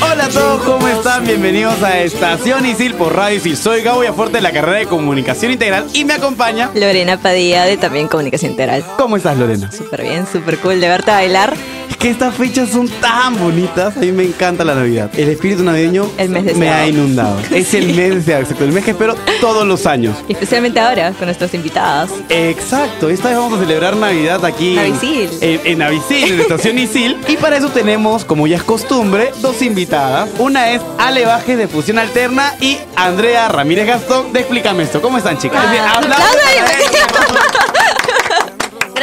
Hola a todos, ¿cómo están? Bienvenidos a Estación Isil por Radio Isil. Soy Gabo Yaforte de la carrera de Comunicación Integral y me acompaña. Lorena Padilla de también Comunicación Integral. ¿Cómo estás, Lorena? Súper bien, súper cool de verte bailar. Que estas fechas son tan bonitas. A mí me encanta la Navidad. El espíritu navideño El mes me ha inundado. Es el mes deseado, exacto. El mes que espero todos los años. Y especialmente ahora con nuestros invitados. Exacto, esta vez vamos a celebrar Navidad aquí en- Navisil. En, en Navisil, en Estación Isil. Y para eso tenemos, como ya es costumbre, dos invitadas. Una es Ale Bajes de Fusión Alterna y Andrea Ramírez Gastón de Explícame esto. ¿Cómo están, chicas? Bien, aplausos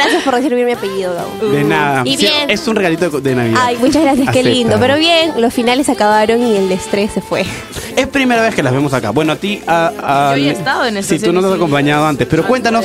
Gracias por recibir mi apellido, Gabo. De nada. Y Sí, bien. Es un regalito de, Navidad. Ay, muchas gracias, qué Acepta. lindo. Pero bien, los finales acabaron y el estrés se fue. Es primera vez que las vemos acá. Bueno, a ti. A, a- Yo ya he estado en Sí, Estación tú nos has acompañado antes. Pero cuéntanos.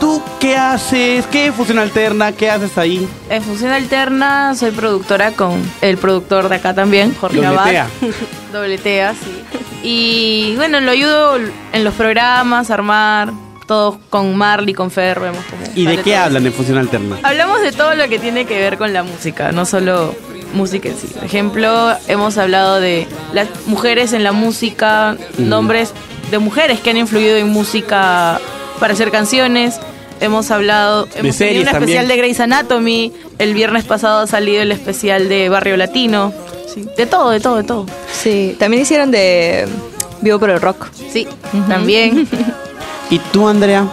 ¿tú qué haces? ¿Qué es Fusión Alterna? ¿Qué haces ahí? En Función Alterna soy productora con el productor de acá también, Jorge Abad. Dobletea. Dobletea, sí. Y bueno, lo ayudo en los programas, a armar, todo con Marley, con Fer, vemos como ¿Y de qué todo. hablan en Fusión Alterna? Hablamos de todo lo que tiene que ver con la música, no solo música en sí. Por ejemplo, hemos hablado de las mujeres en la música, nombres de mujeres que han influido en música para hacer canciones. Hemos hablado, hemos tenido un especial también. de Grey's Anatomy. El viernes pasado ha salido el especial de Barrio Latino. Sí, de todo, de todo, de todo. Sí, también hicieron de Vivo por el Rock. Sí, también. ¿Y tú, Andrea?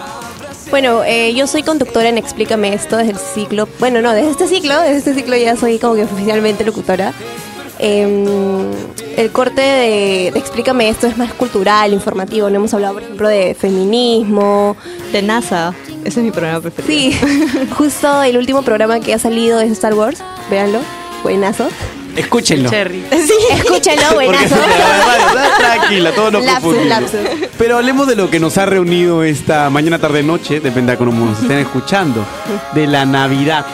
Bueno, eh, yo soy conductora en Explícame esto desde el ciclo. Bueno, no, desde este ciclo, desde este ciclo ya soy como que oficialmente locutora. Em, el corte de, de Explícame esto es más cultural, informativo. No hemos hablado, por ejemplo, de feminismo. De NASA. Ese es mi programa preferido. Sí, justo el último programa que ha salido es Star Wars. Véanlo, buenazo. Escúchenlo. Cherry. Sí, escúchenlo, Porque buenazo. te va- va- Tranquila, todos nos Lapsus, confundimos. lapsus. Pero hablemos de lo que nos ha reunido esta mañana, tarde, noche, depende de cómo nos estén escuchando, de la Navidad.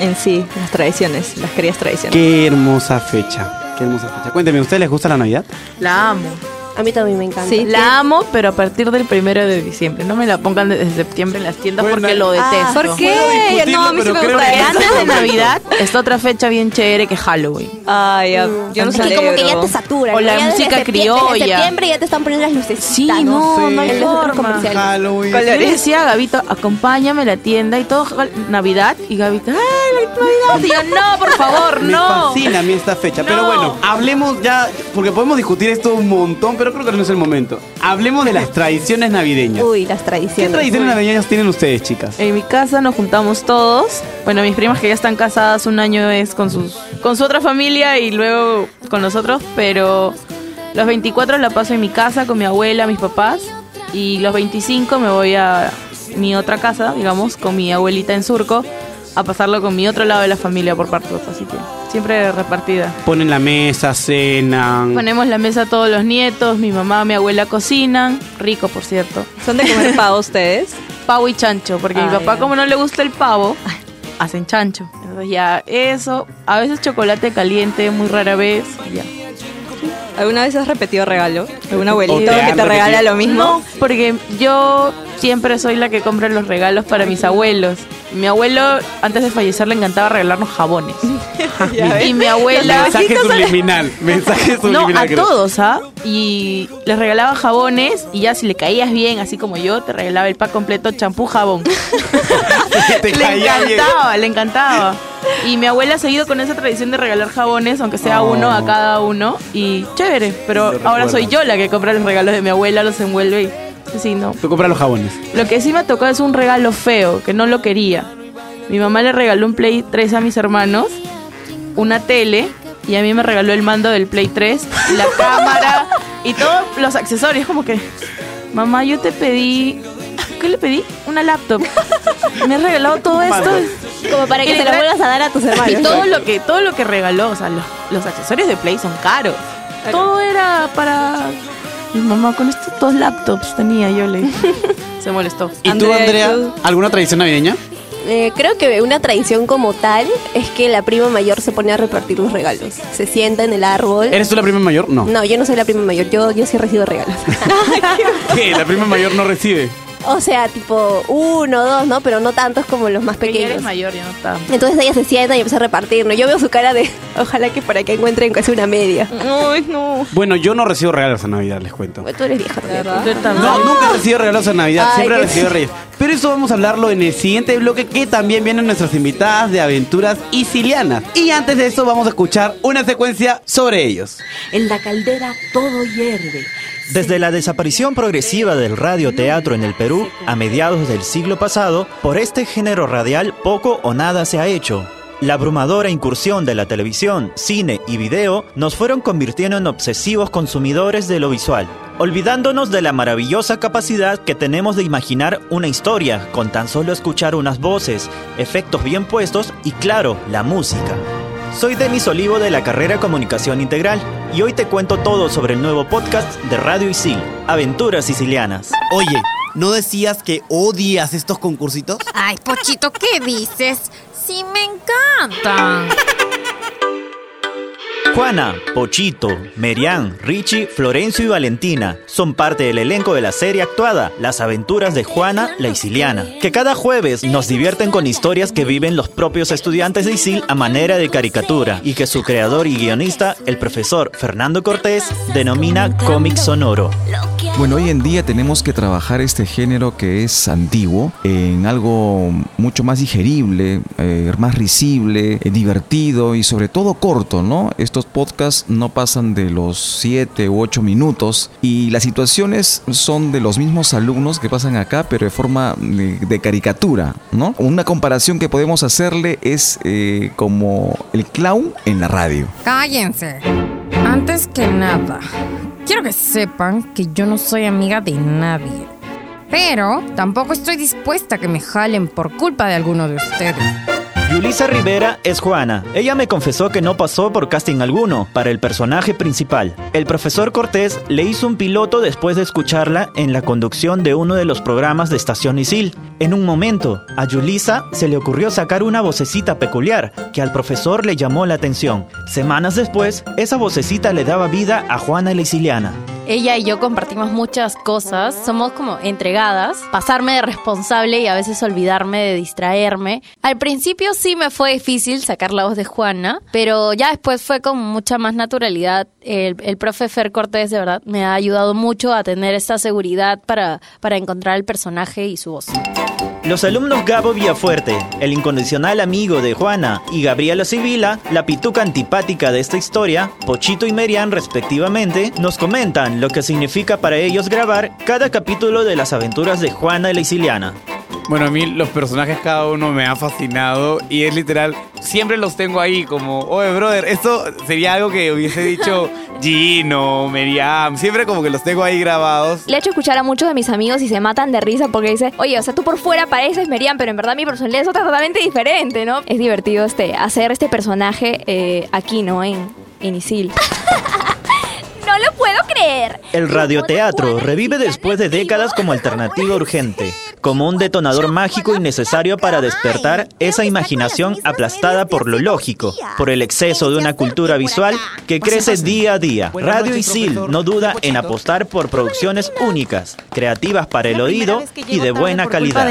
En sí, las tradiciones, las queridas tradiciones. Qué hermosa fecha, qué hermosa fecha. Cuénteme, ¿a ustedes les gusta la Navidad? La amo. A mí también me encanta. Sí, La amo, pero a partir del primero de diciembre. No me la pongan desde septiembre en las tiendas Bueno, porque lo ah, detesto. ¿Por qué? No, a mí sí me gusta. Antes de. Navidad está otra fecha bien chévere que Halloween. Ay, ya, yo no es que como que ya te saturan. O ¿no? la Ya música criolla. En septiembre ya te están poniendo las luces. Sí, no, no hay En los centros forma. Halloween. Yo le decía a Gabito, acompáñame a la tienda y todo Navidad. Y Gabito, ¡ay, la Navidad! Y yo, no, por favor, Me no. fascina a mí esta fecha. Pero No. bueno, hablemos ya, porque podemos discutir esto un montón, pero creo que no es el momento. Hablemos de las tradiciones navideñas. Uy, las ¿Qué tradiciones. tradiciones navideñas tienen ustedes, chicas? En mi casa nos juntamos todos. Bueno, mis primas que ya están casadas, un año es con sus con su otra familia y luego con nosotros, pero los 24 la paso en mi casa con mi abuela, mis papás y los 25 me voy a mi otra casa, digamos, con mi abuelita en Surco a pasarlo con mi otro lado de la familia por partos, así que siempre repartida. Ponen la mesa, cenan. Ponemos la mesa a todos los nietos, mi mamá, mi abuela cocinan, rico por cierto. ¿Son de comer pavo ustedes? pavo y chancho, porque Ah, mi papá ya. como no le gusta el pavo, hacen chancho. Entonces ya eso, a veces chocolate caliente, muy rara vez, y ya. ¿Alguna vez has repetido regalo? ¿Algún ¿O abuelito te que te regala repetido? lo mismo? No, porque yo siempre soy la que compra los regalos para mis abuelos. Mi abuelo, antes de fallecer, le encantaba regalarnos jabones. y mi abuela... Mensaje subliminal. Mensaje No, subliminal. a creo. todos, ¿ah? Y les regalaba jabones y ya si le caías bien, así como yo, te regalaba el pack completo champú, jabón. Te le bien. encantaba, le encantaba. Y mi abuela ha seguido con esa tradición de regalar jabones, aunque sea Oh. uno a cada uno. Y chévere, pero ahora soy yo la que compra los regalos de mi abuela, los envuelve y... Sí, no. Tú compras los jabones. Lo que sí me tocó es un regalo feo, que no lo quería. Mi mamá le regaló un Play 3 a mis hermanos, una tele, y a mí me regaló el mando del Play 3, la cámara y todos los accesorios. Como que, mamá, yo te pedí. ¿Qué le pedí? Una laptop. Me has regalado todo esto. Como para que Y se lo vuelvas a dar a tus hermanos. Y todo lo que, todo lo que regaló, o sea, los, los accesorios de Play son caros. Todo era para. Mi mamá con estos dos laptops tenía, yo le. Se molestó. ¿Y tú, Andrea, alguna tradición navideña? Eh, creo que una tradición como tal es que la prima mayor se pone a repartir los regalos. Se sienta en el árbol. ¿Eres tú la prima mayor? No. No, yo no soy la prima mayor, yo, yo sí recibo regalos. ¿Qué? La prima mayor no recibe. O sea, tipo uno, dos, ¿no? Pero no tantos como los más Que ya eres pequeños. mayor, ya no está. Entonces ella se sienta y empieza a repartir, ¿no? Yo veo su cara de, ojalá que para que encuentren casi una media. Ay, no. Bueno, yo no recibo regalos a Navidad, les cuento. Tú eres vieja. Yo también. No, nunca he recibido regalos en Navidad, Ay, siempre he recibido reyes. Pero eso vamos a hablarlo en el siguiente bloque que también vienen nuestras invitadas de aventuras isilianas. Y antes de eso vamos a escuchar una secuencia sobre ellos. En la caldera todo hierve. Desde la desaparición progresiva del radioteatro en el Perú a mediados del siglo pasado, por este género radial poco o nada se ha hecho. La abrumadora incursión de la televisión, cine y video nos fueron convirtiendo en obsesivos consumidores de lo visual, olvidándonos de la maravillosa capacidad que tenemos de imaginar una historia con tan solo escuchar unas voces, efectos bien puestos y claro, la música. Soy Denis Olivo de la carrera Comunicación Integral y hoy te cuento todo sobre el nuevo podcast de Radio Isil, Aventuras Sicilianas. Oye, ¿no decías que odias estos concursitos? Ay, Pochito, ¿qué dices? Sí, me encanta. Juana, Pochito, Merian, Richie, Florencio y Valentina son parte del elenco de la serie actuada Las aventuras de Juana la Isiliana, que cada jueves nos divierten con historias que viven los propios estudiantes de Isil a manera de caricatura y que su creador y guionista, el profesor Fernando Cortés, denomina cómic sonoro. Bueno, hoy en día tenemos que trabajar este género que es antiguo en algo mucho más digerible, eh, más risible, eh, divertido y sobre todo corto, ¿no? Podcasts no pasan de los 7 u 8 minutos y las situaciones son de los mismos alumnos que pasan acá, pero de forma de, caricatura, ¿no? Una comparación que podemos hacerle es eh, como el clown en la radio. Cállense. Antes que nada, quiero que sepan que yo no soy amiga de nadie. Pero tampoco estoy dispuesta a que me jalen por culpa de alguno de ustedes. Yulisa Rivera es Juana. Ella me confesó que no pasó por casting alguno para el personaje principal. El profesor Cortés le hizo un piloto después de escucharla en la conducción de uno de los programas de Estación Isil. En un momento, a Yulisa se le ocurrió sacar una vocecita peculiar que al profesor le llamó la atención. Semanas después, esa vocecita le daba vida a Juana la. Ella y yo compartimos muchas cosas, somos como entregadas, pasarme de responsable y a veces olvidarme de distraerme. Al principio sí me fue difícil sacar la voz de Juana, pero ya después fue con mucha más naturalidad. El, el profe Fer Cortés de verdad me ha ayudado mucho a tener esta seguridad para, para encontrar el personaje y su voz. Los alumnos Gabo Villafuerte, el incondicional amigo de Juana, y Gabriela Sibila, la pituca antipática de esta historia, Pochito y Merian respectivamente, nos comentan lo que significa para ellos grabar cada capítulo de las aventuras de Juana la Isiliana. Bueno, a mí los personajes cada uno me ha fascinado y es literal, siempre los tengo ahí como, oye, brother, esto sería algo que hubiese dicho Gino, Meriam, siempre como que los tengo ahí grabados. Le he hecho escuchar a muchos de mis amigos y se matan de risa porque dice, oye, o sea, tú por fuera pareces Merian, pero en verdad mi personalidad es otra totalmente diferente, ¿no? Es divertido este, hacer este personaje eh, aquí, ¿no? En, en Isil. No lo puedo creer. El radioteatro revive después de décadas como alternativa urgente, como un detonador mágico y necesario para despertar esa imaginación aplastada por lo lógico, por el exceso de una cultura visual que crece día a día. Radio Isil no duda en apostar por producciones únicas, creativas para el oído y de buena calidad.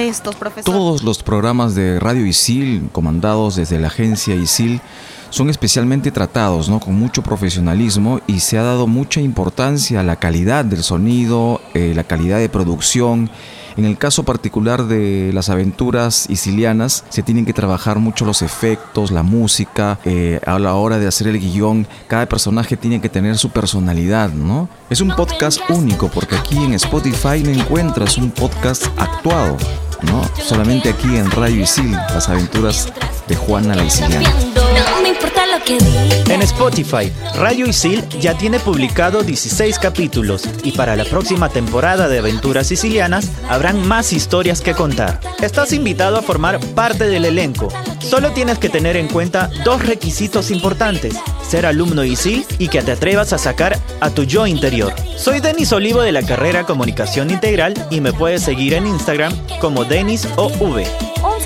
Todos los programas de Radio Isil, comandados desde la agencia Isil, son especialmente tratados, ¿no? Con mucho profesionalismo y se ha dado mucha importancia a la calidad del sonido, eh, la calidad de producción. En el caso particular de las aventuras isilianas, se tienen que trabajar mucho los efectos, la música, eh, a la hora de hacer el guion, cada personaje tiene que tener su personalidad, ¿no? Es un podcast único porque aquí en Spotify no encuentras un podcast actuado, ¿no? Solamente aquí en Radio Isil, las aventuras de Juana la Isiliana. En Spotify, Radio Isil ya tiene publicado 16 capítulos y para la próxima temporada de Aventuras Sicilianas habrán más historias que contar. Estás invitado a formar parte del elenco. Solo tienes que tener en cuenta dos requisitos importantes, ser alumno Isil y que te atrevas a sacar a tu yo interior. Soy Denis Olivo de la carrera Comunicación Integral y me puedes seguir en Instagram como Denis OV.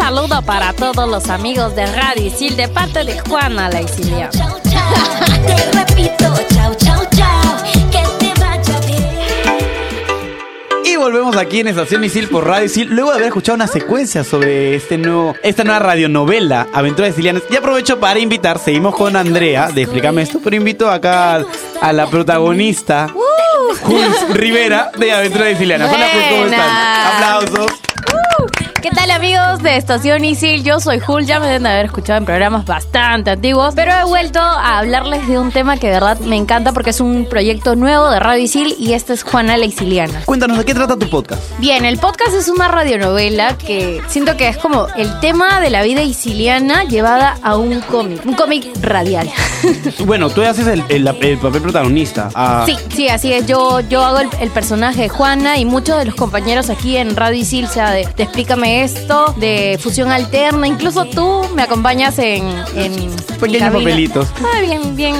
Un saludo para todos los amigos de Radio Isil de parte de Juana la Isiliana. Te repito, chao, chao, chao. Que te vaya bien. Y volvemos aquí en Estación Isil por Radio Isil, luego de haber escuchado una secuencia sobre este nuevo, esta nueva radionovela, Aventuras Sicilianas. Y aprovecho para invitar, seguimos con Andrea de Explícame esto, pero invito acá a la protagonista, Jules Rivera, de Aventuras Sicilianas. Hola, Jules, ¿cómo están? Aplausos. ¿Qué tal amigos de Estación Isil? Yo soy Jul, ya me deben de haber escuchado en programas bastante antiguos, pero he vuelto a hablarles de un tema que de verdad me encanta porque es un proyecto nuevo de Radio Isil y esta es Juana la Isiliana. Cuéntanos, ¿de qué trata tu podcast? Bien, el podcast es una radionovela que siento que es como el tema de la vida isiliana llevada a un cómic, un cómic radial. Bueno, tú haces el, el- el papel protagonista. Ah, Sí, sí, así es. Yo, yo hago el, el personaje de Juana y muchos de los compañeros aquí en Radio Isil, sea de, de Explícame esto, de Fusión Alterna, incluso tú me acompañas en... en Pequeños papelitos. Ah, bien, bien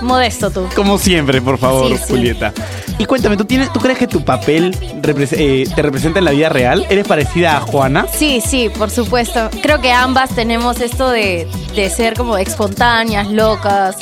modesto tú. Como siempre, por favor, Sí, sí. Julieta. Y cuéntame, ¿tú, tienes, ¿tú crees que tu papel eh, te representa en la vida real? ¿Eres parecida a Juana? Sí, sí, por supuesto. Creo que ambas tenemos esto de, de ser como espontáneas, locas,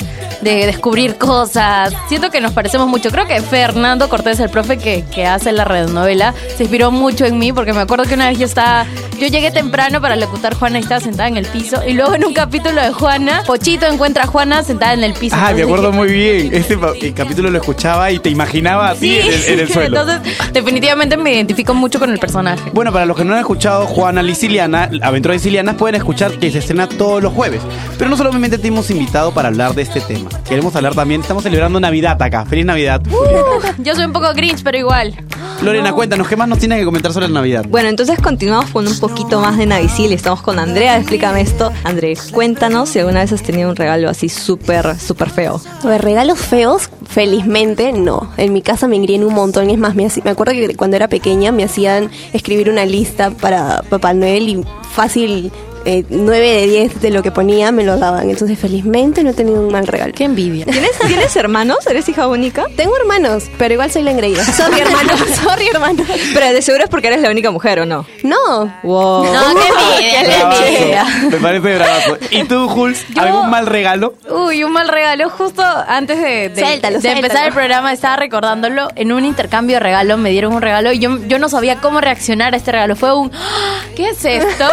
de descubrir cosas. Siento que nos parecemos mucho. Creo que Fernando Cortés, el profe que, que hace la radionovela, se inspiró mucho en mí porque me acuerdo que una vez yo estaba, yo llegué temprano para locutar Juana y estaba sentada en el piso y luego en un capítulo de Juana, Pochito encuentra a Juana sentada en el piso. Ah, me acuerdo dije, muy bien. Este el capítulo lo escuchaba y te imaginaba a ti en, el, en el suelo. Entonces, definitivamente me identifico mucho con el personaje. Bueno, para los que no han escuchado Juana Liciliana, Aventuras Sicilianas, pueden escuchar que se estrena todos los jueves. Pero no solamente te hemos invitado para hablar de este tema. Queremos hablar también, estamos celebrando Navidad acá. Feliz Navidad. Uh, yo soy un poco grinch, pero igual. Lorena, cuéntanos, ¿qué más nos tienes que comentar sobre la Navidad? Bueno, entonces continuamos con un poquito más de Navisil. Estamos con Andrea. Explícame esto. André, cuéntanos si alguna vez has tenido un regalo así súper, súper feo. A ver, regalos feos, felizmente no. En mi casa me engríen un montón y es más, me, haci- me acuerdo que cuando era pequeña me hacían escribir una lista para Papá Noel y fácil eh, 9 de 10 de lo que ponía me lo daban. Entonces felizmente no he tenido un mal regalo. Qué envidia. ¿Tienes, ¿Tienes hermanos? ¿Eres hija única? Tengo hermanos, pero igual soy la engreída. Sorry hermanos, sorry hermanos. Pero de seguro es porque eres la única mujer, ¿o no? No. Wow. No, qué envidia, qué envidia. Me parece bravazo. ¿Y tú, Jules, Yo- algún mal regalo? Uy, un mal regalo. Justo antes de, de- Suéltalo, de empezar suéltalo. el programa estaba recordándolo. En un intercambio de regalo me dieron un regalo y yo, yo no sabía cómo reaccionar a este regalo. Fue un, "Ah, ¿qué es esto?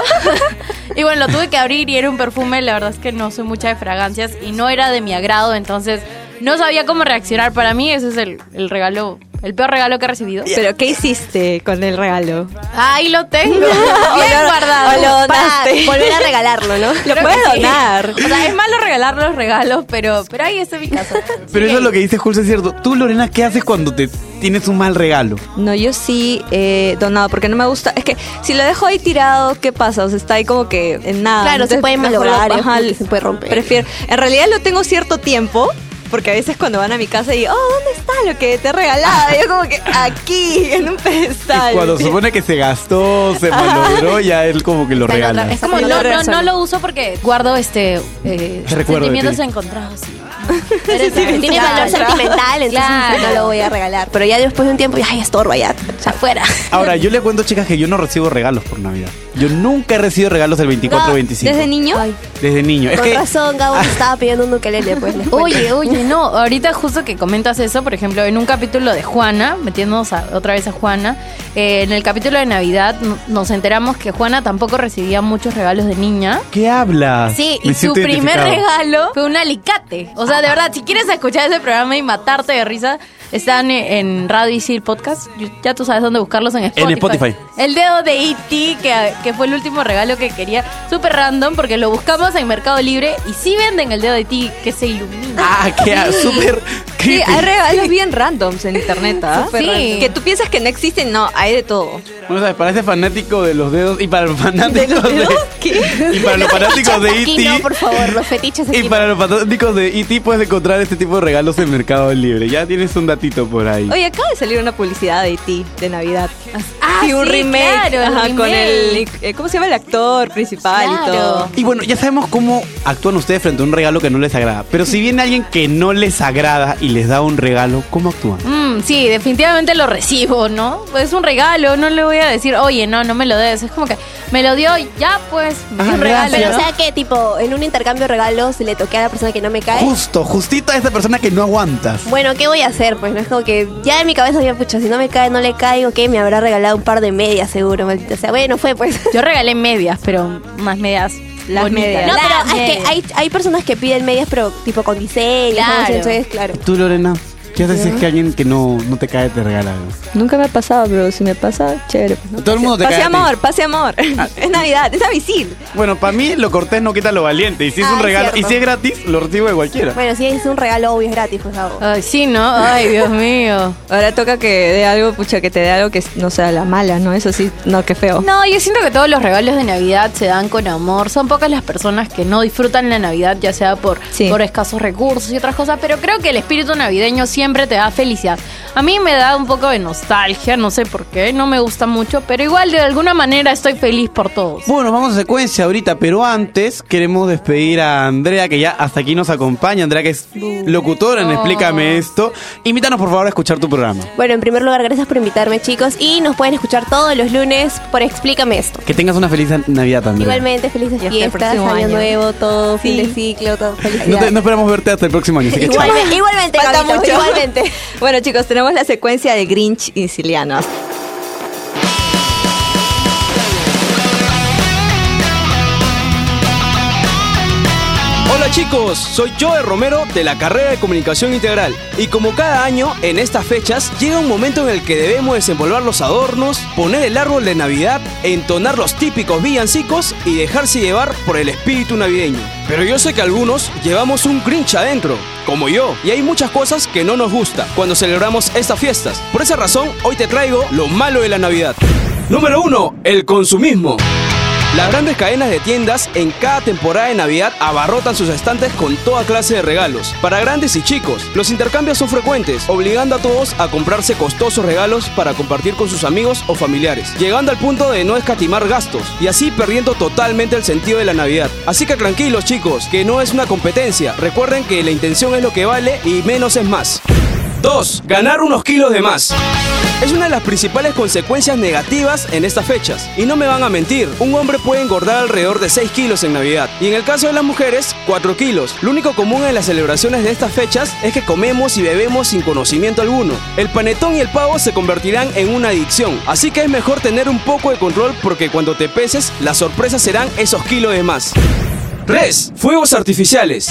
y bueno, lo tuve que abrir y era un perfume. La verdad es que no soy mucha de fragancias y no era de mi agrado. Entonces no sabía cómo reaccionar. Para mí ese es el, el regalo, el peor regalo que he recibido. ¿Pero qué hiciste con el regalo? Ahí lo tengo. Bien O lo- guardado. o lo Para donaste. volver a regalarlo, ¿no? Lo puedes sí. donar. O sea, es malo regalar los regalos, pero, pero ahí está mi casa. Pero eso es lo que dice Jules, es cierto. Tú, Lorena, ¿qué haces cuando te tienes un mal regalo? No, yo sí he donado porque no me gusta. Es que si lo dejo ahí tirado, ¿qué pasa? O sea, está ahí como que en nada. Claro, se puede malograr, se puede romper. Prefiero. En realidad lo tengo cierto tiempo. Porque a veces cuando van a mi casa y, oh, ¿dónde está lo que te he regalado? Y yo como que aquí, en un pedestal. Cuando supone que se gastó, se malogró, ya él como que lo regala. Es como no, lo no, no lo uso porque guardo este eh, Recuerdo sentimientos ti. encontrados. sí. Tiene valor sentimental, entonces Claro. no lo voy a regalar. Pero ya después de un tiempo, ya, ya estorba, ya, ya fuera. Ahora, yo le cuento, chicas, que yo no recibo regalos por Navidad. Yo nunca he recibido regalos el 24 o 25. ¿Desde niño? Desde niño. Es Con que razón, Gabo estaba pidiendo un ukelele, pues. les cuento. Oye, oye, no, ahorita justo que comentas eso, por ejemplo, en un capítulo de Juana, metiéndonos a- otra vez a Juana, eh, en el capítulo de Navidad no- nos enteramos que Juana tampoco recibía muchos regalos de niña. ¿Qué hablas? Sí, Me y su siento primer identificado. regalo fue un alicate. O sea, de verdad, si quieres escuchar ese programa y matarte de risa, están en, Radio Isil Podcast. Ya tú sabes dónde buscarlos en Spotify. En Spotify. El dedo de E.T., que, que fue el último regalo que quería. Súper random, porque lo buscamos en Mercado Libre y sí venden el dedo de E.T. que se ilumina. Ah, qué súper Sí, hay regalos bien randoms en internet, ¿ah? Sí. random. Que tú piensas que no existen, no, hay de todo. Bueno, sabes, para ese fanático de los dedos y para los fanáticos de, y para los fanáticos de Aquí no, E.T. por favor, los fetiches aquí Y no. para los fanáticos de E.T. puedes encontrar este tipo de regalos en Mercado Libre. Ya tienes un por ahí. Oye, acaba de salir una publicidad de ti de Navidad. Ah, sí, un sí, remake, claro, con el eh, ¿cómo se llama el actor principal y todo? Y bueno, ya sabemos cómo actúan ustedes frente a un regalo que no les agrada. Pero si viene alguien que no les agrada y les da un regalo, ¿cómo actúan? Mm, sí, definitivamente lo recibo, ¿no? Es un regalo, no le voy a decir, oye, no, no me lo des. Es como que me lo dio, ya pues, dio un regalo. Pero, ¿no? o sea que, tipo, en un intercambio de regalos le toqué a la persona que no me cae. Justo, justito a esa persona que no aguantas. Bueno, ¿qué voy a hacer? Pues no es como que ya en mi cabeza había, pucha, si no me cae, no le caigo, ¿qué? Me habrá regalado un par de medias, seguro, maldita sea. Bueno, fue pues. Yo regalé medias, pero unas medias Las bonitas. medias. No, pero es que hay, hay personas que piden medias, pero tipo con diseño, Claro. ¿no? entonces, claro. ¿Tú, Lorena? ¿Qué haces si es que alguien que no, no te cae te regala algo? Nunca me ha pasado, pero si me pasa, chévere. pues, ¿no? Todo el mundo te Pase cae a ti. amor, pase amor. es Navidad, es Avisil. Bueno, para mí lo cortés no quita lo valiente. Y si es Ah, un es regalo, cierto. y si es gratis, lo recibo de cualquiera. Bueno, si es un regalo obvio, es gratis, pues hago. Ay, sí, ¿no? Ay, Dios mío. Ahora toca que dé algo, pucha, que te dé algo que no sea la mala, ¿no? Eso sí, no, qué feo. No, yo siento que todos los regalos de Navidad se dan con amor. Son pocas las personas que no disfrutan la Navidad, ya sea por, Sí. por escasos recursos y otras cosas, pero creo que el espíritu navideño siempre te da felicidad. A mí me da un poco de nostalgia, no sé por qué, no me gusta mucho, pero igual de alguna manera estoy feliz por todos. Bueno, vamos a secuencia ahorita, pero antes queremos despedir a Andrea, que ya hasta aquí nos acompaña. Andrea, que es locutora en Explícame Esto. Invítanos, por favor, a escuchar tu programa. Bueno, en primer lugar, gracias por invitarme, chicos. Y nos pueden escuchar todos los lunes por Explícame esto. Que tengas una feliz Navidad, Andrea. Igualmente, felices fiestas, próximo año, año. nuevo, todo, fin Sí. de ciclo, todo. No, Felicidades. te- no esperamos verte hasta el próximo año. así que chao. Igualmente, igualmente, Falta Gabito, mucho. igualmente. Bueno, chicos, tenemos la secuencia de Grinch y chicos, soy Joe Romero de la carrera de Comunicación Integral y como cada año en estas fechas llega un momento en el que debemos desenvolver los adornos, poner el árbol de Navidad, entonar los típicos villancicos y dejarse llevar por el espíritu navideño. Pero yo sé que algunos llevamos un Grinch adentro, como yo, y hay muchas cosas que no nos gusta cuando celebramos estas fiestas. Por esa razón, hoy te traigo lo malo de la Navidad. Número 1. El consumismo. Las grandes cadenas de tiendas en cada temporada de Navidad abarrotan sus estantes con toda clase de regalos, para grandes y chicos. Los intercambios son frecuentes, obligando a todos a comprarse costosos regalos para compartir con sus amigos o familiares, llegando al punto de no escatimar gastos y así perdiendo totalmente el sentido de la Navidad. Así que tranquilos chicos, que no es una competencia, recuerden que la intención es lo que vale y menos es más. 2. Ganar unos kilos de más. Es una de las principales consecuencias negativas en estas fechas. Y no me van a mentir, un hombre puede engordar alrededor de 6 kilos en Navidad. Y en el caso de las mujeres, 4 kilos. Lo único común en las celebraciones de estas fechas es que comemos y bebemos sin conocimiento alguno. El panetón y el pavo se convertirán en una adicción. Así que es mejor tener un poco de control porque cuando te peses, las sorpresas serán esos kilos de más. 3. Fuegos artificiales.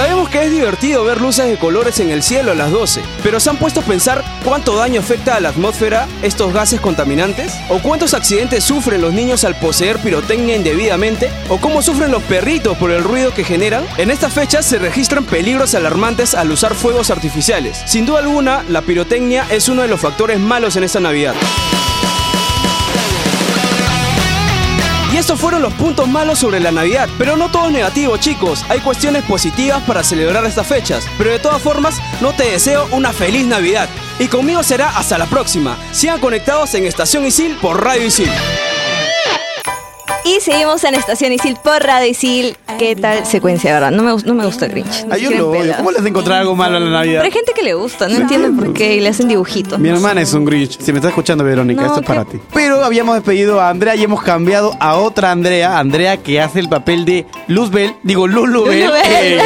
Sabemos que es divertido ver luces de colores en el cielo a las 12, pero ¿se han puesto a pensar cuánto daño afecta a la atmósfera estos gases contaminantes? ¿O cuántos accidentes sufren los niños al poseer pirotecnia indebidamente? ¿O cómo sufren los perritos por el ruido que generan? En estas fechas se registran peligros alarmantes al usar fuegos artificiales. Sin duda alguna, la pirotecnia es uno de los factores malos en esta Navidad. Estos fueron los puntos malos sobre la Navidad. Pero no todo es negativo, chicos. Hay cuestiones positivas para celebrar estas fechas. Pero de todas formas, no te deseo una feliz Navidad. Y conmigo será hasta la próxima. Sigan conectados en Estación Isil por Radio Isil. Y seguimos en Estación Isil por Radio Isil. ¿Qué tal secuencia, verdad? No me, no me gusta el Grinch. Ay, yo lo odio. ¿Cómo les encontrar algo malo a la Navidad? Pero hay gente que le gusta, no entiendo por qué, y le hacen dibujitos. Mi hermana es un Grinch. Si me estás escuchando, Verónica, No, esto es para ti. Pero habíamos despedido a Andrea y hemos cambiado a otra Andrea. Andrea que hace el papel de Luzbel, digo Lulubel, Lulubel.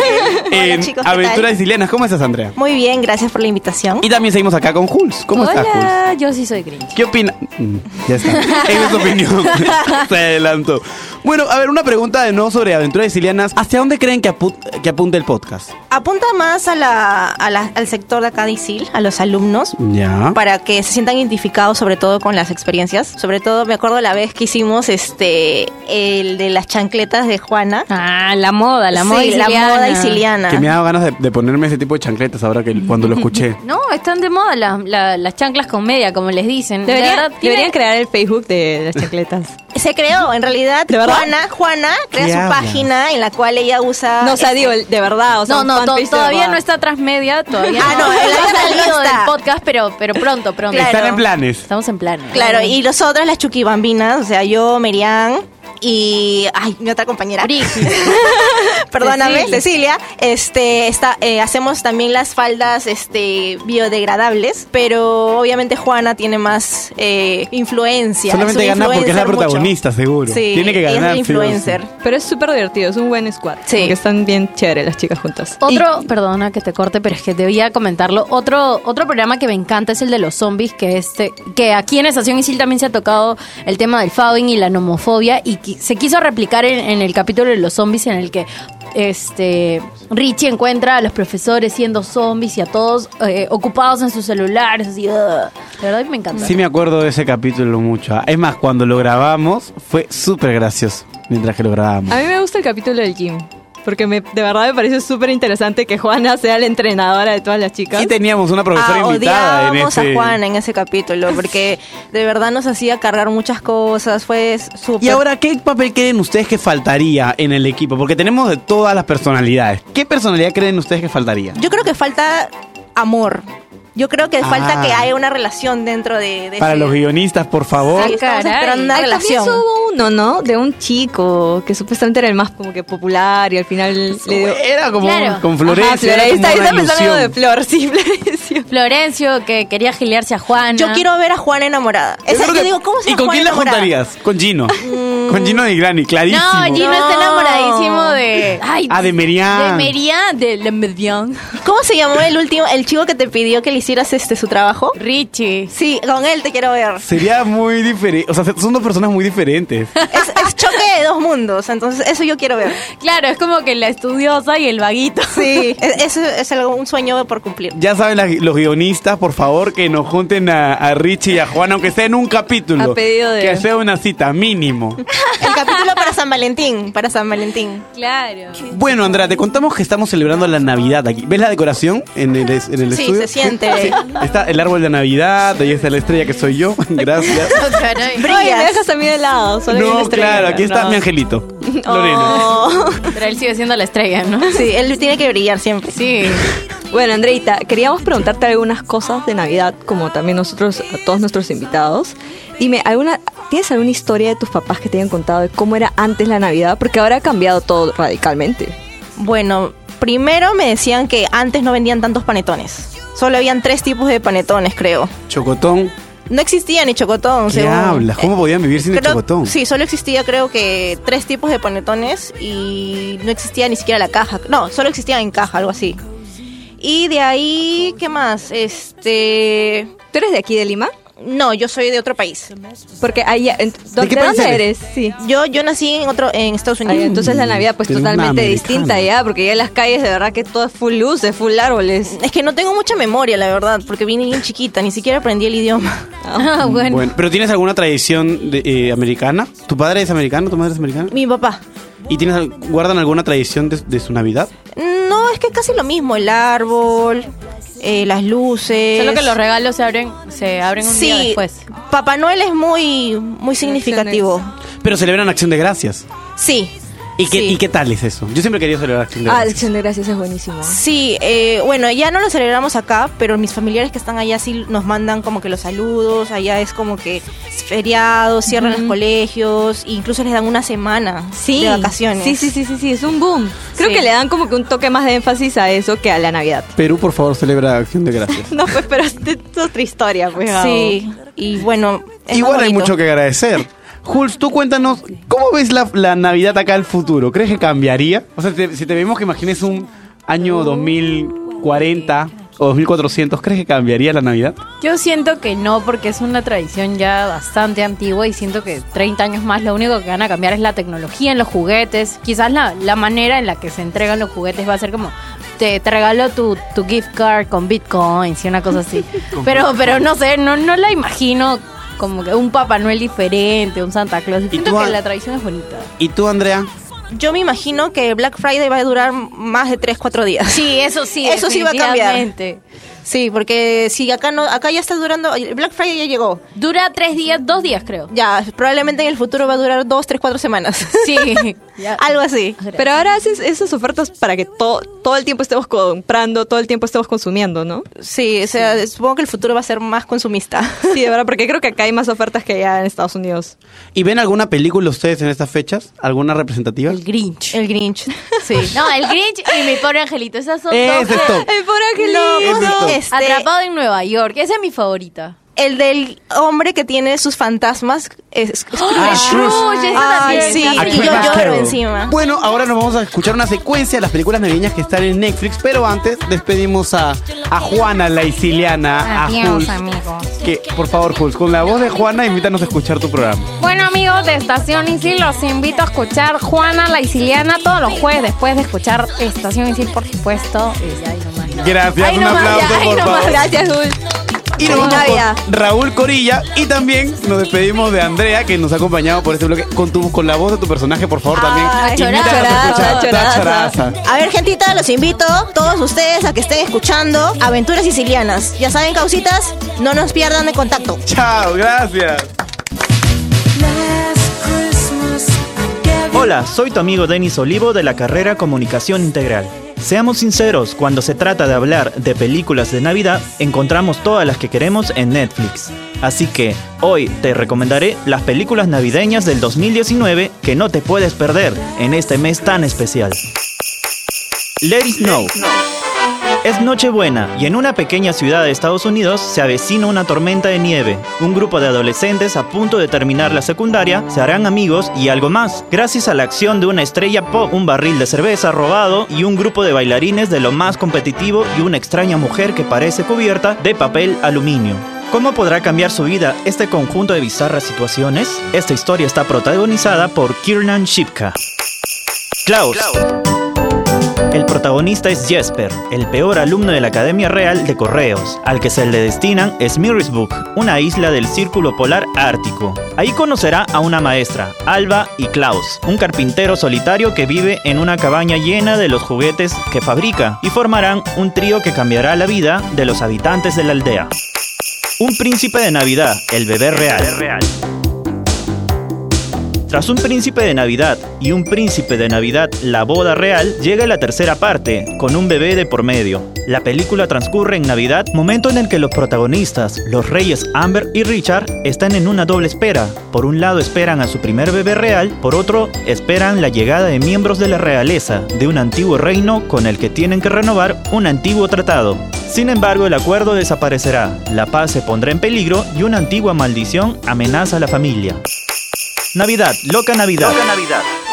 En chicos, ¿qué Aventuras? Sicilianas. ¿Cómo estás, Andrea? Muy bien, gracias por la invitación. Y también seguimos acá con Jules. ¿Cómo estás, Jules? Hola, yo sí soy Grinch. ¿Qué opina? Mm, Ya está. Esa es tu opinión. Se adelantó. Bueno, a ver, una pregunta de nuevo sobre aventuras sicilianas. ¿Hacia dónde creen que, apu- que apunta el podcast? Apunta más a la, a la- al sector de acá de ISIL, a los alumnos. Ya. Para que se sientan identificados sobre todo con las experiencias. Sobre todo me acuerdo la vez que hicimos este el de las chancletas de Juana. Ah, la moda, la moda Sí, la moda isiliana. Que me ha dado ganas de, de ponerme ese tipo de chancletas ahora que cuando lo escuché. No, están de moda las, la- las chanclas con media, como les dicen. Debería- verdad, deberían crear el Facebook de las chancletas. Se creó, en realidad, ¿De verdad? Juana, Juana crea ¿Qué su hablas? página en la cual ella usa... No, o sea, este- digo, de verdad, o sea, no, no, to- todavía no está transmedia, todavía Ah, no, no, el ha salido del podcast, pero, pero pronto, pronto. Claro. Están en planes. Estamos en planes. Claro, y nosotras las chuquibambinas, o sea, yo, Merian y ay, mi otra compañera. Perdóname, Cecilia. Cecilia. Este, está, eh, hacemos también las faldas este, biodegradables, pero obviamente Juana tiene más eh, influencia. Solamente es gana porque es la mucho. protagonista, seguro. Sí, Tiene que es ganar. sí sí. influencer. Pero es súper divertido, es un buen squad. Sí. Que están bien chéveres las chicas juntas. Otro, perdona que te corte, pero es que debía comentarlo. Otro, otro programa que me encanta es el de los zombies, que este, que aquí en Estación Isil también se ha tocado el tema del fobbing y la nomofobia, y se quiso replicar en, en el capítulo de los zombies en el que este Richie encuentra a los profesores siendo zombies y a todos eh, ocupados en sus celulares, así, de verdad me encanta. Sí me acuerdo de ese capítulo mucho. Es más, cuando lo grabamos fue súper gracioso mientras que lo grabábamos. A mí me gusta el capítulo del gym. Porque me, de verdad me parece súper interesante que Juana sea la entrenadora de todas las chicas. Sí teníamos una profesora Ah, invitada en odiábamos ese... a Juana en ese capítulo porque de verdad nos hacía cargar muchas cosas, fue súper... Y ahora, ¿qué papel creen ustedes que faltaría en el equipo? Porque tenemos de todas las personalidades. ¿Qué personalidad creen ustedes que faltaría? Yo creo que falta amor. Yo creo que Ah. falta que haya una relación dentro de, de Para ese- los guionistas, por favor. Sí, estamos esperando una Al relación. hubo uno, ¿no? De un chico que supuestamente era el más como que popular y al final le dio... Era como Claro. con Florencia. Ajá, era Florencia, como está pensando ilusión. de Flor, sí, Florencio. Florencio, que quería gilearse a Juana. Yo quiero ver a Juana enamorada. Yo Esa- creo yo que- digo, ¿cómo se ¿Y con Juana quién la enamorada? juntarías? Con Gino. Con Gino y Granny, clarísimo. No, Gino está enamoradísimo de. Ay, Ah, de Merian. De Merian, de Le Median. ¿Cómo se llamó el último, el chico que te pidió que le hicieras este su trabajo? Richie. Sí, con él te quiero ver. Sería muy diferente. O sea, son dos personas muy diferentes. Es, es choque de dos mundos, entonces eso yo quiero ver. Claro, es como que la estudiosa y el vaguito. Sí, es- eso es algo, un sueño por cumplir. Ya saben las- los guionistas, por favor, que nos junten a, a Richie y a Juan, aunque sea en un capítulo. A pedido de- Que sea una cita, mínimo. El capítulo para San Valentín, para San Valentín. Claro. Bueno, Andrea, te contamos que estamos celebrando la Navidad aquí. ¿Ves la decoración en el, en el Sí, estudio? se siente. Sí. Está el árbol de Navidad, ahí está la estrella que soy yo. Gracias. Ay, me dejas a mí de lado, solo No, estrella. claro, aquí está No. mi angelito. Lorena. Pero él sigue siendo la estrella, ¿no? Sí, él tiene que brillar siempre. Sí. Bueno, Andreita, queríamos preguntarte algunas cosas de Navidad, como también nosotros, a todos nuestros invitados. Dime, ¿alguna, ¿tienes alguna historia de tus papás que te hayan contado de cómo era antes la Navidad? Porque ahora ha cambiado todo radicalmente. Bueno, primero me decían que antes no vendían tantos panetones. Solo habían tres tipos de panetones, creo. Chocotón. No existía ni chocotón. ¿Qué según- hablas? ¿Cómo podían vivir sin el chocotón? Sí, solo existía creo que tres tipos de panetones y no existía ni siquiera la caja. No, solo existía en caja, algo así. Y de ahí, ¿qué más? Este... ¿Tú eres de aquí de Lima? No, yo soy de otro país. Porque allá, en- ¿de, qué de país dónde eres? Sí. Yo, yo nací en otro, en Estados Unidos. Ay, entonces la Navidad pues Pero totalmente distinta ya, porque ya en las calles de verdad que todo es full luces, full árboles. Es que no tengo mucha memoria, la verdad, porque vine bien chiquita, ni siquiera aprendí el idioma. Ah, bueno. Bueno, ¿pero tienes alguna tradición de- eh, americana? ¿Tu padre es americano? ¿Tu madre es americana? Mi papá. ¿Y tienes, guardan alguna tradición de, de su Navidad? No, es que casi lo mismo, el árbol, eh, las luces. Solo que los regalos se abren, se abren un día Sí, después. Papá Noel es muy, muy significativo. Pero celebran Acción de Gracias. Sí. ¿Y qué, Sí. ¿Y qué tal es eso? Yo siempre quería celebrar Acción de Ah, Gracias. Acción de Gracias es buenísimo. Sí, eh, bueno, ya no lo celebramos acá, pero mis familiares que están allá sí nos mandan como que los saludos, allá es como que feriados, cierran los colegios, e incluso les dan una semana Sí, de vacaciones. Sí, sí, sí, sí, sí, es un boom. Creo Sí. que le dan como que un toque más de énfasis a eso que a la Navidad. Perú, por favor, celebra Acción de Gracias. No, pues, pero es otra historia, pues. Sí, y bueno, es Igual más hay mucho que agradecer. Jules, tú cuéntanos, ¿cómo ves la, la Navidad acá al futuro? ¿Crees que cambiaría? O sea, te- si te vemos que imagines un año 2040, o 2400, ¿crees que cambiaría la Navidad? Yo siento que no, porque es una tradición ya bastante antigua y siento que 30 años más lo único que van a cambiar es la tecnología en los juguetes. Quizás la, la manera en la que se entregan los juguetes va a ser como, te, te regalo tu, tu gift card con bitcoins y una cosa así. pero, pero no sé, no, no la imagino como que un Papá Noel diferente, un Santa Claus. Siento tú, que la tradición es bonita. ¿Y tú, Andrea? Yo me imagino que Black Friday va a durar más de 3, 4 días. Sí, eso sí, Eso sí va a cambiar. definitivamente. Sí, porque si acá no, acá ya está durando, el Black Friday ya llegó. Dura tres días, dos días creo. Ya, probablemente en el futuro va a durar dos, tres, cuatro semanas. Sí, algo así. Pero ahora haces esas ofertas para que to- todo el tiempo estemos comprando, todo el tiempo estemos consumiendo, ¿no? Sí, o sea, supongo que el futuro va a ser más consumista. Sí, de verdad, porque creo que acá hay más ofertas que allá en Estados Unidos. ¿Y ven alguna película ustedes en estas fechas? ¿Alguna representativa? El Grinch. El Grinch. Sí. No, el Grinch y mi pobre angelito. Esas son Ese dos. es top. El pobre No, es top. Este, Atrapado en Nueva York. Esa es mi favorita. el del hombre que tiene sus fantasmas es, es- Ah, Ay, sí, A yo lloro encima. Bueno, ahora nos vamos a escuchar una secuencia de las películas navideñas que están en Netflix, pero antes despedimos a, a Juana, la isiliana, a Adiós, Hulk. amigos. Que, por favor, Hulk, con la voz de Juana, invítanos a escuchar tu programa. Bueno, amigos de Estación Isil, los invito a escuchar Juana la Isiliana todos los jueves después de escuchar Estación Isil, por supuesto. Gracias, Ahí un nomás, aplauso, ya, por nomás. favor. Gracias, Dul. Y nos vamos con Raúl Corilla y también nos despedimos de Andrea que nos ha acompañado por este bloque con tu con la voz de tu personaje, por favor, también. Ay, choraza, escuchar choraza. Tachoraza. A ver, gentita, los invito, todos ustedes, a que estén escuchando Aventuras Sicilianas. Ya saben, causitas, no nos pierdan de contacto. Chao, gracias. Hola, soy tu amigo Denis Olivo de la carrera Comunicación Integral. Seamos sinceros, cuando se trata de hablar de películas de Navidad, encontramos todas las que queremos en Netflix. Así que hoy te recomendaré las películas navideñas del 2019 que no te puedes perder en este mes tan especial. Let It Snow. Es Nochebuena y en una pequeña ciudad de Estados Unidos se avecina una tormenta de nieve. Un grupo de adolescentes a punto de terminar la secundaria se harán amigos y algo más, gracias a la acción de una estrella pop, un barril de cerveza robado y un grupo de bailarines de lo más competitivo y una extraña mujer que parece cubierta de papel aluminio. ¿Cómo podrá cambiar su vida este conjunto de bizarras situaciones? Esta historia está protagonizada por Kiernan Shipka. Klaus. El protagonista es Jesper, el peor alumno de la Academia Real de Correos, al que se le destinan Smirisbook, una isla del Círculo Polar Ártico. Ahí conocerá a una maestra, Alba y Klaus, un carpintero solitario que vive en una cabaña llena de los juguetes que fabrica, y formarán un trío que cambiará la vida de los habitantes de la aldea. Un príncipe de Navidad, el bebé real. Tras un príncipe de Navidad y un príncipe de Navidad, la boda real, llega la tercera parte, con un bebé de por medio. La película transcurre en Navidad, momento en el que los protagonistas, los reyes Amber y Richard, están en una doble espera. Por un lado esperan a su primer bebé real, por otro esperan la llegada de miembros de la realeza, de un antiguo reino con el que tienen que renovar un antiguo tratado. Sin embargo, el acuerdo desaparecerá, la paz se pondrá en peligro y una antigua maldición amenaza a la familia. Navidad, Loca Navidad.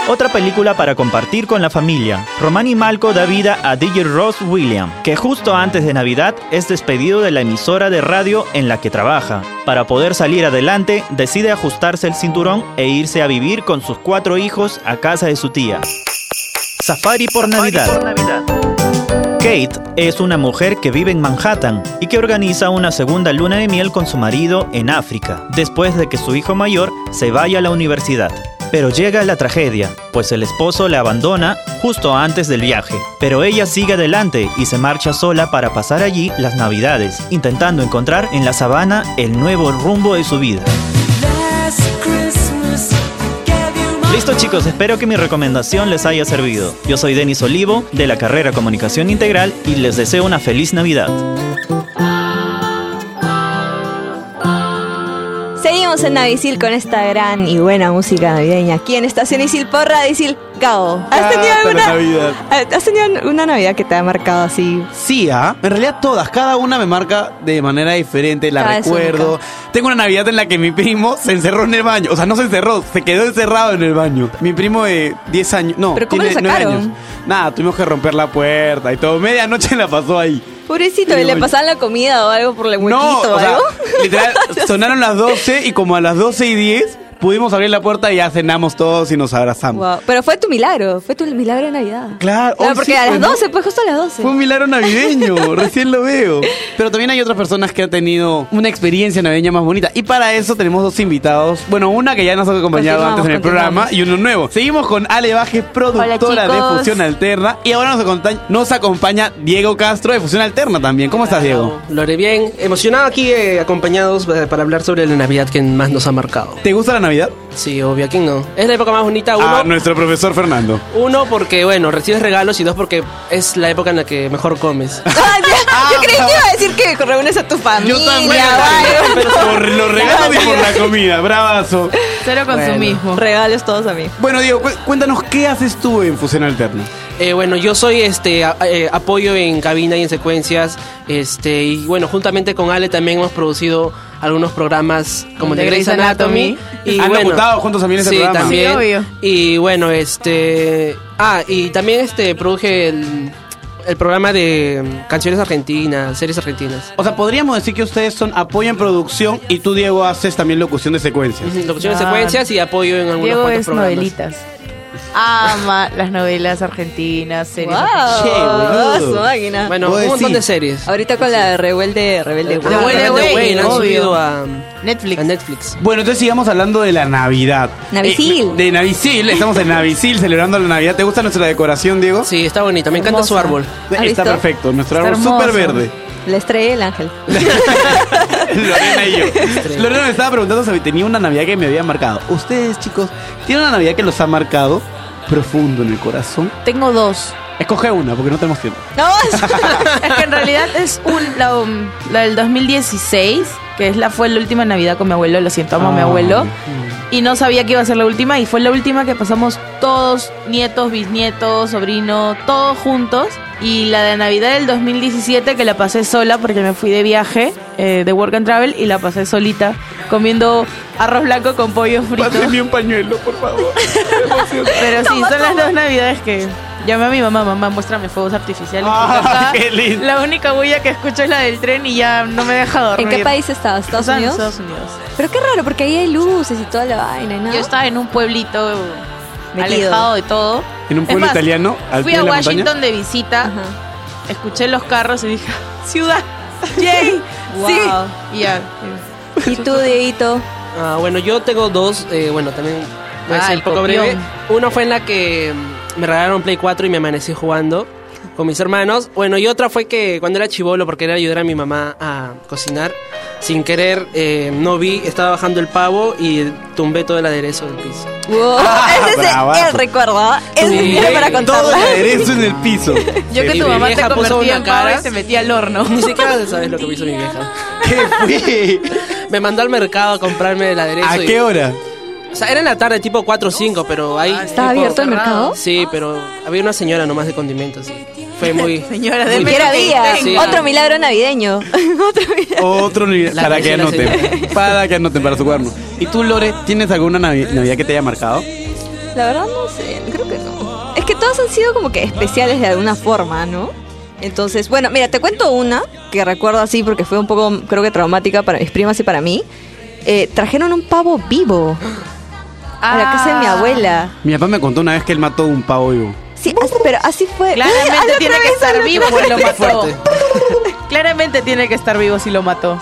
Otra película para compartir con la familia. Romani Malco da vida a DJ Ross William, que justo antes de Navidad es despedido de la emisora de radio en la que trabaja. Para poder salir adelante, decide ajustarse el cinturón e irse a vivir con sus cuatro hijos a casa de su tía. Safari por Navidad. Kate es una mujer que vive en Manhattan y que organiza una segunda luna de miel con su marido en África, después de que su hijo mayor se vaya a la universidad. Pero llega la tragedia, pues el esposo la abandona justo antes del viaje. Pero ella sigue adelante y se marcha sola para pasar allí las navidades, intentando encontrar en la sabana el nuevo rumbo de su vida. Listo chicos, espero que mi recomendación les haya servido. Yo soy Denis Olivo de la carrera Comunicación Integral y les deseo una feliz Navidad. Seguimos en Navisil con esta gran y buena música navideña aquí en Estación Isil por Radio Isil. Gabo, ¿has tenido Hasta la alguna Navidad. ¿Has tenido una Navidad que te ha marcado así? Sí, ¿ah? En realidad todas, cada una me marca de manera diferente, la Cada recuerdo. Tengo una Navidad en la que mi primo se encerró en el baño. O sea, no se encerró, se quedó encerrado en el baño. Mi primo de 10 años, no, ¿Pero cómo tiene lo 9 sacaron? años. Nada, tuvimos que romper la puerta y todo. Medianoche la pasó ahí. Pobrecito, ¿le pasaban la comida o algo por el huequito No, o o sea, algo? literal, sonaron las 12 y como a las 12 y 10 pudimos abrir la puerta y ya cenamos todos y nos abrazamos. Wow, Pero fue tu milagro, fue tu milagro de Navidad. Claro, Claro, oh, porque sí, a las pues, ¿no? 12, pues justo a las 12. Fue un milagro navideño, recién lo veo. Pero también hay otras personas que han tenido una experiencia navideña más bonita. Y para eso tenemos dos invitados. Bueno, una que ya nos ha acompañado antes en el programa y uno nuevo. Seguimos con Ale Baje, productora Hola, de. Fusión Alterna. Y ahora nos acompaña, nos acompaña Diego Castro de Fusión Alterna también. ¿Cómo estás, Diego? Lore, bien. Emocionado aquí, eh, acompañados eh, para hablar sobre la Navidad que más nos ha marcado. ¿Te gusta la Navidad? Sí, obvio, ¿a quién no? Es la época más bonita, uno, Ah, nuestro profesor Fernando. uno porque, bueno, recibes regalos y dos porque es la época en la que mejor comes. Ah, ya, yo creí que iba a decir que reúnes a tu familia. Yo también. Por los regalos y por la comida. Bravazo. Cero consumismo. Regalos todos a mí. Bueno, Diego, cu- cuéntanos qué haces tú en Fusión Alterna. Eh, bueno, yo soy este a- eh, apoyo en cabina y en secuencias. Este, y bueno, juntamente con Ale también hemos producido algunos programas como De de Grey's Anatomy. Anatomy. Han bueno, debutado juntos también ese sí, programa. También. Sí, obvio. Y bueno, este. Ah, y también este produje el, el programa de canciones argentinas, series argentinas. O sea, podríamos decir que ustedes son apoyo en producción y tú, Diego, haces también locución de secuencias. Ujú, Locución de secuencias y apoyo en algunos Diego cuantos es programas. novelitas. Ama las novelas argentinas, series Wow, Che, boludo. su máquina. Bueno, Vos un montón decís. de series. Ahorita con la de Rebelde, Rebelde Way. Ah, Rebelde Rebelde Way, han obvio. subido a, Netflix. a Netflix. Bueno, entonces sigamos hablando de la Navidad. Navisil. Eh, de Navisil, estamos en Navisil celebrando la Navidad. ¿Te gusta nuestra decoración, Diego? Sí, está bonita. Me encanta su Hermosa. árbol. ¿Has Está visto? perfecto, nuestro Está árbol súper hermoso. verde. La estrella el ángel. Lorena y yo. Lorena me estaba preguntando si tenía una Navidad que me había marcado. Ustedes, chicos, ¿tienen una Navidad que los ha marcado profundo en el corazón? Tengo dos. Escoge una, porque no tenemos tiempo. No, Es que en realidad es un, la, um, la del 2016, que es la, fue la última Navidad con mi abuelo, lo siento, amo a mi abuelo. Y no sabía que iba a ser la última, y fue la última que pasamos todos, nietos, bisnietos, sobrino, todos juntos. Y la de Navidad del 2017, que la pasé sola porque me fui de viaje, eh, de Work and Travel, y la pasé solita, comiendo arroz blanco con pollo frito. Pásenme un pañuelo, por favor. Pero sí, son las dos navidades que llamé a mi mamá, mamá, muéstrame fuegos artificiales. Ah, acá qué lindo. La única bulla que escucho es la del tren y ya no me deja dormir. ¿En qué país estabas? ¿Estados Estaba en Unidos? Estados Unidos. Pero qué raro, porque ahí hay luces y toda la vaina, ¿no? Yo estaba en un pueblito Metido. alejado de todo. En un pueblo más, italiano, al Fui a de la Washington montaña. de visita, Ajá. escuché los carros y dije, ciudad, yay, Wow. sí. Y ya. ¿Y tú, Dieguito? Ah, bueno, yo tengo dos, eh, bueno, también voy a Ah, ser un poco breve. Una fue en la que me regalaron Play 4 y me amanecí jugando con mis hermanos. Bueno, y otra fue que cuando era chivolo, porque era ayudar a mi mamá a cocinar, sin querer, eh, no vi, estaba bajando el pavo y tumbé todo el aderezo del piso. Wow, Ah, ese es bravazo. el recuerdo. Es Sí. para Todo el contarla. aderezo en el piso. Yo que tu mamá te convertía en cara. y se metía al horno. Ni siquiera sabes lo que me hizo mi vieja. ¿Qué fue? Me mandó al mercado a comprarme el aderezo. ¿A y- qué hora? O sea, era en la tarde, tipo 4 o 5, pero ahí... ¿Estaba tipo- abierto el mercado? Sí, pero había una señora nomás de condimentos y fue muy... Señora, que había. Sí. Otro milagro navideño. Otro milagro. Otro. La Para que sí anoten. Para que anoten para su cuaderno. ¿Y tú, Lore, tienes alguna navi- Navidad que te haya marcado? La verdad no sé, creo que no. Es que todas han sido como que especiales de alguna forma, ¿no? Entonces, bueno, mira, te cuento una que recuerdo así porque fue un poco, creo que traumática para mis primas y para mí. Eh, trajeron un pavo vivo a la casa de mi Ah. abuela. Mi papá me contó una vez que él mató un pavo vivo. Sí, así- pero así fue. Claramente tiene que estar vivo si lo mató. Claramente tiene que estar vivo si lo mató.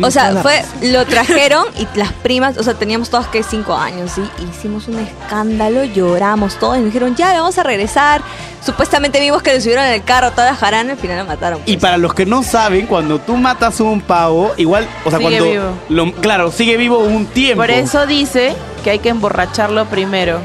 O sea, la fue, lo trajeron y las primas, o sea, teníamos todas que cinco años, ¿sí? Hicimos un escándalo, lloramos todos y nos dijeron, ya, vamos a regresar. Supuestamente vimos que lo subieron en el carro, toda la jarana, al final lo mataron. Y para los que no saben, cuando tú matas un pavo, igual, o sea, Sigue cuando. vivo. Lo, claro, sigue vivo un tiempo. Por eso dice que hay que emborracharlo primero.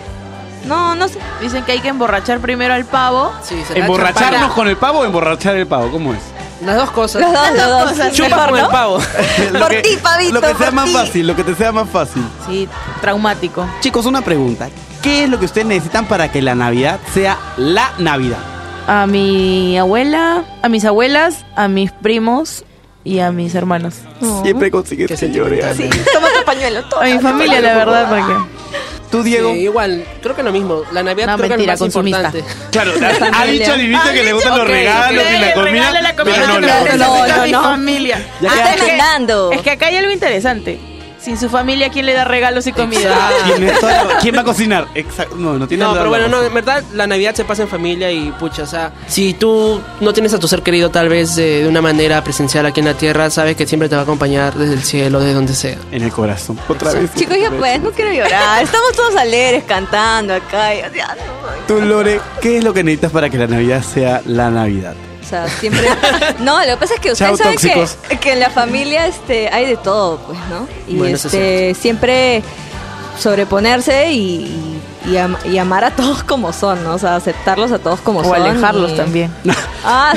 No, no sé. Dicen que hay que emborrachar primero al pavo. Sí, se la ¿Emborracharnos con el pavo o emborrachar el pavo? ¿Cómo es? Las dos cosas. Dos, dos. Chupa Mejor, con ¿no? el pavo. lo Por que, ti, pavito, Lo que sea más fácil, lo que te sea más fácil. Sí, traumático. Chicos, una pregunta. ¿Qué es lo que ustedes necesitan para que la Navidad sea la Navidad? A mi abuela, a mis abuelas, a mis primos y a mis hermanos. Siempre consigues que llore. Ale. Toma tu pañuelo. toma A mi familia, la verdad, porque ¿Tú, Diego? Sí, igual, creo que lo mismo. La Navidad No, creo mentira, que es lo más consumista. importante. Claro, ha, ha dicho al inicio que le gustan los regalos y la comida. No, no, no, no, mi no. familia. Ya Ah, es que- mandando. Es que acá hay algo interesante. Sin su familia, ¿quién le da regalos y comida? La- ¿Quién va a cocinar? Exacto. No, no tiene No, pero bueno, no, en verdad la Navidad se pasa en familia y pucha, o sea, si tú no tienes a tu ser querido tal vez eh, de una manera presencial aquí en la tierra, sabes que siempre te va a acompañar desde el cielo, desde donde sea. En el corazón. Otra vez. Chicos, ya pues, no quiero llorar. Estamos todos alegres cantando acá. y- o sea, no. Tú, Lore, ¿qué es lo que necesitas para que la Navidad sea la Navidad? O sea, siempre. No, lo que pasa es que ustedes Chao, saben que, que en la familia este, hay de todo, pues, ¿no? Y Bueno, este, siempre sobreponerse y, y, am- y amar a todos como son, ¿no? O sea, aceptarlos a todos como O son. alejarlos y- también. Ah,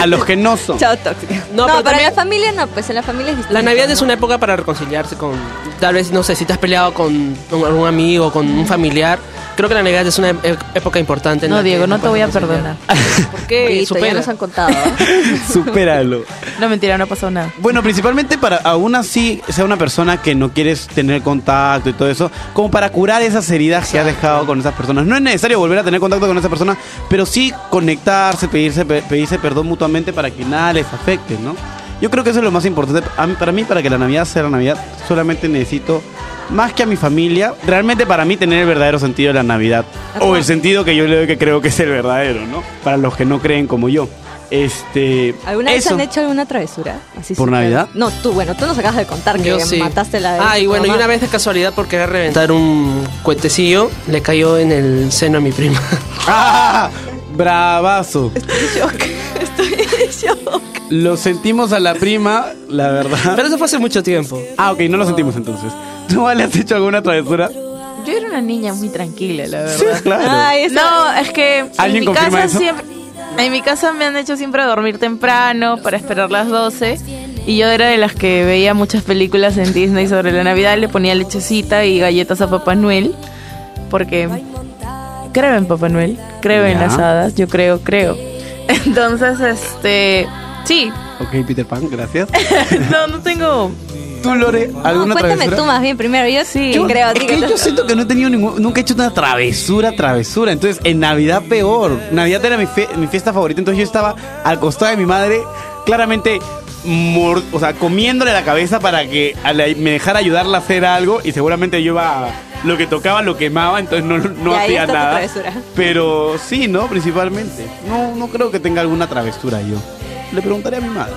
A los que no son. Chao, tóxico. No, No, pero para también- la familia no, pues en la familia es distinto. La Navidad es una época para reconciliarse con, tal vez, no sé, si te has peleado con, con algún amigo, con un familiar. Creo que la Navidad es una e- época importante. No, Diego, no te voy a perdonar. ¿Por qué? Ya nos han contado. ¿eh? Supéralo. No, mentira, no ha pasado nada. Bueno, principalmente para aún así sea una persona que no quieres tener contacto y todo eso, como para curar esas heridas que has dejado con esas personas. No es necesario volver a tener contacto con esa persona, pero sí conectarse, pedirse, pe- pedirse perdón mutuamente para que nada les afecte, ¿no? Yo creo que eso es lo más importante. Para mí, para que la Navidad sea la Navidad, solamente necesito, más que a mi familia, realmente para mí tener el verdadero sentido de la Navidad. O el sentido que yo le doy que creo que es el verdadero, ¿no? Para los que no creen como yo. Este. ¿Alguna vez eso. han hecho alguna travesura? Así ¿Por Navidad? No, tú, bueno, tú nos acabas de contar que Yo sí. mataste la de Ah, y bueno, y una vez de casualidad por querer reventar un cuetecillo, le cayó en el seno a mi prima. ¡Ah! Bravazo. Estoy en shock. Estoy en shock. Lo sentimos a la prima, la verdad. Pero eso fue hace mucho tiempo. Ah, ok, no lo sentimos entonces. ¿Tú, Vale, has hecho alguna travesura? Yo era una niña muy tranquila, la verdad. Sí, claro. Ay, No, es que en ¿Alguien mi confirma casa eso? siempre en mi casa me han hecho siempre dormir temprano para esperar las 12 y yo era de las que veía muchas películas en Disney sobre la Navidad, le ponía lechecita y galletas a Papá Noel. Porque creo en Papá Noel, creo en las hadas, yo creo, creo. Entonces, este, sí, Ok, Peter Pan, gracias. no no tengo ¿Tú, Lore, No, alguna cuéntame travesura? tú más bien primero. Yo sí Yo, creo. es que yo siento que no he tenido ningún, nunca he hecho una travesura, travesura. Entonces, en Navidad peor. Navidad era mi, fe- mi fiesta favorita. Entonces yo estaba al costado de mi madre, claramente, mor- o sea, comiéndole la cabeza para que me dejara ayudarla a hacer algo. Y seguramente yo iba, a- lo que tocaba lo quemaba, entonces no, no hacía nada. Pero sí, ¿no? Principalmente. No, no creo que tenga alguna travesura yo. Le preguntaré a mi madre.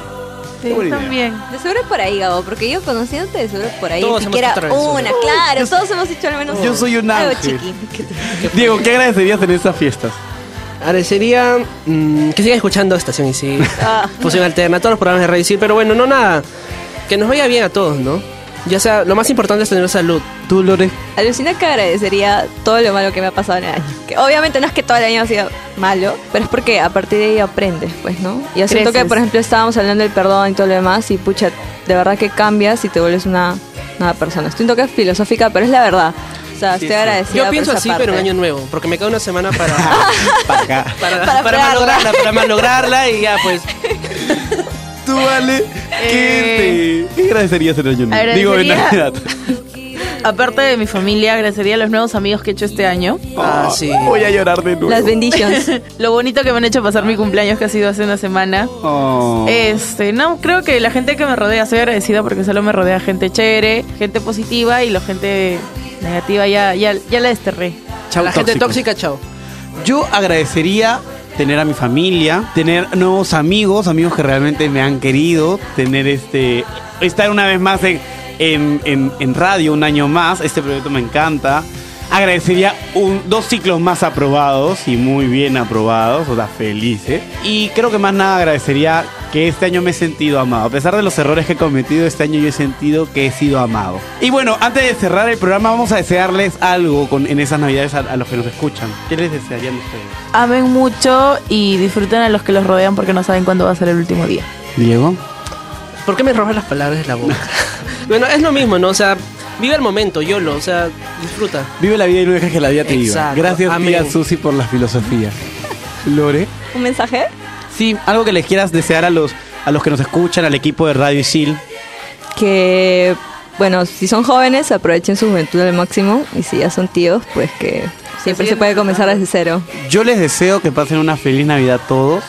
Sí, también. De seguro es por ahí, Gabo, porque yo conociéndote de seguro es por ahí. Todos Ni hemos siquiera una, claro. Todos hemos hecho al menos Yo soy un algo ángel. chiqui. Diego, ¿qué agradecerías en esas fiestas? Agradecería mm, que sigan escuchando Estación Isil, Ah. Fusión Alterna, todos los programas de Radio Isil, pero bueno, no nada. Que nos vaya bien a todos, ¿no? Ya sea, lo más importante es tener salud. ¿Tú, Lore? Alucina que agradecería todo lo malo que me ha pasado en el año. Que obviamente no es que todo el año ha sido malo, pero es porque a partir de ahí aprendes, pues, ¿no? Y yo siento que, Creces. por ejemplo, estábamos hablando del perdón y todo lo demás, y pucha, de verdad que cambias y te vuelves una nueva persona. Siento que es filosófica, pero es la verdad. O sea, estoy agradecida. Yo por pienso esa así, parte. pero en año nuevo, porque me queda una semana para, Para acá. para, Para para malograrla, para malograrla y ya pues. Tú, Vale, ¿qué, este, ¿qué agradecerías en año nuevo? Digo, en Navidad. Aparte de mi familia, agradecería a los nuevos amigos que he hecho este año. Ah, sí. Voy a llorar de nuevo. Las benditions. Lo bonito que me han hecho pasar mi cumpleaños que ha sido hace una semana. Oh. Este, no, creo que la gente que me rodea, soy agradecida porque solo me rodea gente chévere, gente positiva y la gente negativa ya, ya, ya la desterré. Chau, la gente tóxica, chao. Yo agradecería tener a mi familia, tener nuevos amigos, amigos que realmente me han querido, tener este. estar una vez más en, en, en- radio un año más. Este proyecto me encanta. Agradecería un- dos ciclos más aprobados y muy bien aprobados, o sea, felices. Y creo que más nada agradecería que este año me he sentido amado. A pesar de los errores que he cometido, este año yo he sentido que he sido amado. Y bueno, antes de cerrar el programa, vamos a desearles algo con, en esas navidades a, a los que nos escuchan. ¿Qué les desearían ustedes? Amen mucho y disfruten a los que los rodean porque no saben cuándo va a ser el último día. Diego. ¿Por qué me robas las palabras de la boca? bueno, es lo mismo, ¿no? O sea, vive el momento, YOLO, o sea, disfruta. Vive la vida y no dejes que la vida te viva. Gracias, Amén. tía Susi, por la filosofía. Lore. ¿Un mensaje? Sí, algo que les quieras desear a los, a los que nos escuchan, al equipo de Radio Isil. que bueno, si son jóvenes, aprovechen su juventud al máximo. Y si ya son tíos, pues que siempre se puede comenzar desde cero. Yo les deseo que pasen una feliz Navidad todos,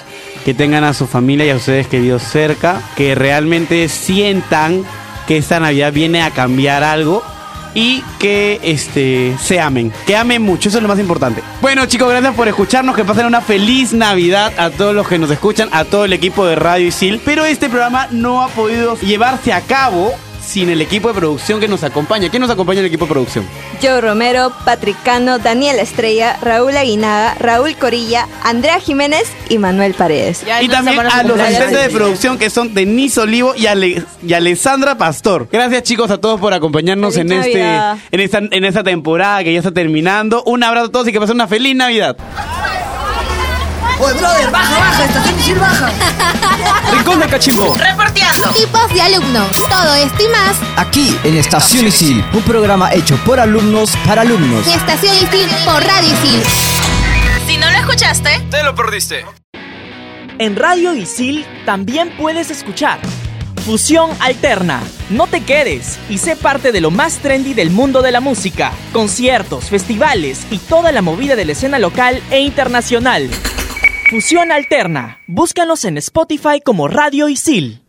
que tengan a su familia y a ustedes queridos cerca, que realmente sientan que esta Navidad viene a cambiar algo y que este se amen, que amen mucho, eso es lo más importante. Bueno chicos, gracias por escucharnos, que pasen una feliz Navidad a todos los que nos escuchan, a todo el equipo de Radio Isil, pero este programa no ha podido llevarse a cabo sin el equipo de producción que nos acompaña. ¿Quién nos acompaña en el equipo de producción? Joe Romero, Patricano, Daniel Estrella, Raúl Aguinaga, Raúl Corilla, Andrea Jiménez y Manuel Paredes. y también a los asistentes de producción que son Denise Olivo y, Ale- y Alessandra Pastor. Gracias chicos a todos por acompañarnos en este en esta en esta temporada que ya está terminando. Un abrazo a todos y que pasen una feliz Navidad. Oye, brother, baja, baja, estación Isil baja. Rincón de Cachimbo. Reporteando. Tipos de alumnos. Todo esto y más. Aquí en Estación Isil, un programa hecho por alumnos para alumnos. En Estación Isil por Radio Isil. Si no lo escuchaste, Te lo perdiste. En Radio Isil también puedes escuchar Fusión Alterna. No te quedes y sé parte de lo más trendy del mundo de la música. Conciertos, festivales y toda la movida de la escena local e internacional. Fusión Alterna. Búscanos en Spotify como Radio Isil.